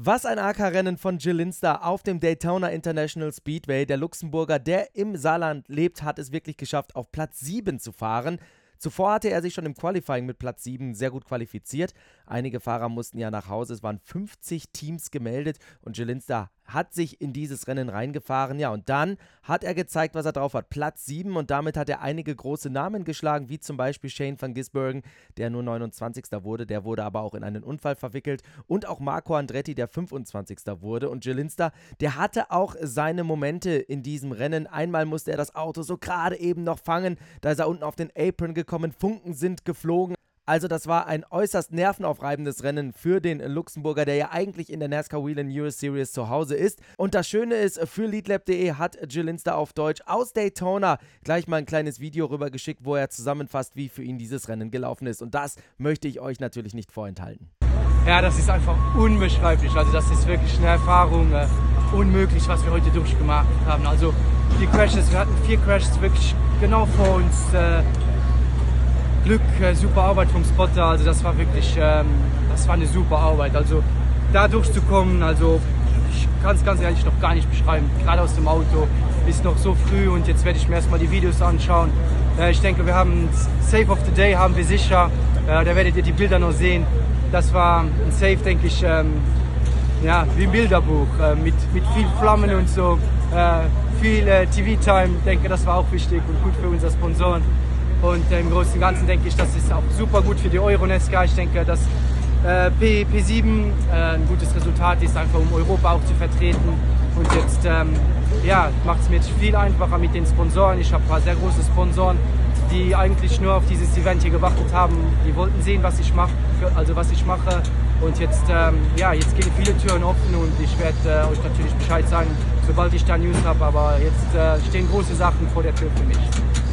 Was ein AK-Rennen von Jill Linster auf dem Daytona International Speedway. Der Luxemburger, der im Saarland lebt, hat es wirklich geschafft, auf Platz 7 zu fahren. Zuvor hatte er sich schon im Qualifying mit Platz 7 sehr gut qualifiziert. Einige Fahrer mussten ja nach Hause. Es waren 50 Teams gemeldet und Jelinster hat sich in dieses Rennen reingefahren. Ja, und dann hat er gezeigt, was er drauf hat. Platz 7 und damit hat er einige große Namen geschlagen, wie zum Beispiel Shane van Gisbergen, der nur 29. wurde. Der wurde aber auch in einen Unfall verwickelt. Und auch Marco Andretti, der 25. wurde. Und Jelinster, der hatte auch seine Momente in diesem Rennen. Einmal musste er das Auto so gerade eben noch fangen. Da ist er unten auf den Apron gekommen. Funken sind geflogen. Also das war ein äußerst nervenaufreibendes Rennen für den Luxemburger, der ja eigentlich in der NASCAR Wheel Euro Series zu Hause ist. Und das Schöne ist, für leadlab.de hat Jill Linster auf Deutsch aus Daytona gleich mal ein kleines Video rübergeschickt, wo er zusammenfasst, wie für ihn dieses Rennen gelaufen ist. Und das möchte ich euch natürlich nicht vorenthalten. Ja, das ist einfach unbeschreiblich. Also das ist wirklich eine Erfahrung, äh, unmöglich, was wir heute durchgemacht haben. Also die Crashes, wir hatten vier Crashes wirklich genau vor uns. Äh, Glück, äh, super Arbeit vom Spotter. Also das war wirklich, ähm, das war eine super Arbeit. Also da durchzukommen, also ich kann es ganz ehrlich noch gar nicht beschreiben. Gerade aus dem Auto ist noch so früh und jetzt werde ich mir erstmal die Videos anschauen. Äh, ich denke, wir haben Save of the Day haben wir sicher. Äh, da werdet ihr die Bilder noch sehen. Das war ein Save, denke ich, ähm, ja, wie ein Bilderbuch äh, mit, mit viel Flammen und so. Äh, viel TV-Time, denke, das war auch wichtig und gut für unsere Sponsoren. Und im Großen und Ganzen denke ich, das ist auch super gut für die Euronesca. Ich denke, dass äh, P, P7 äh, ein gutes Resultat ist, einfach um Europa auch zu vertreten. Und jetzt ähm, ja, macht es mir viel einfacher mit den Sponsoren. Ich habe ein paar sehr große Sponsoren, die eigentlich nur auf dieses Event hier gewartet haben. Die wollten sehen, was ich mache, also was ich mache. Und jetzt, ähm, ja, jetzt gehen viele Türen offen und ich werde äh, euch natürlich Bescheid sagen, sobald ich da News habe. Aber jetzt äh, stehen große Sachen vor der Tür für mich.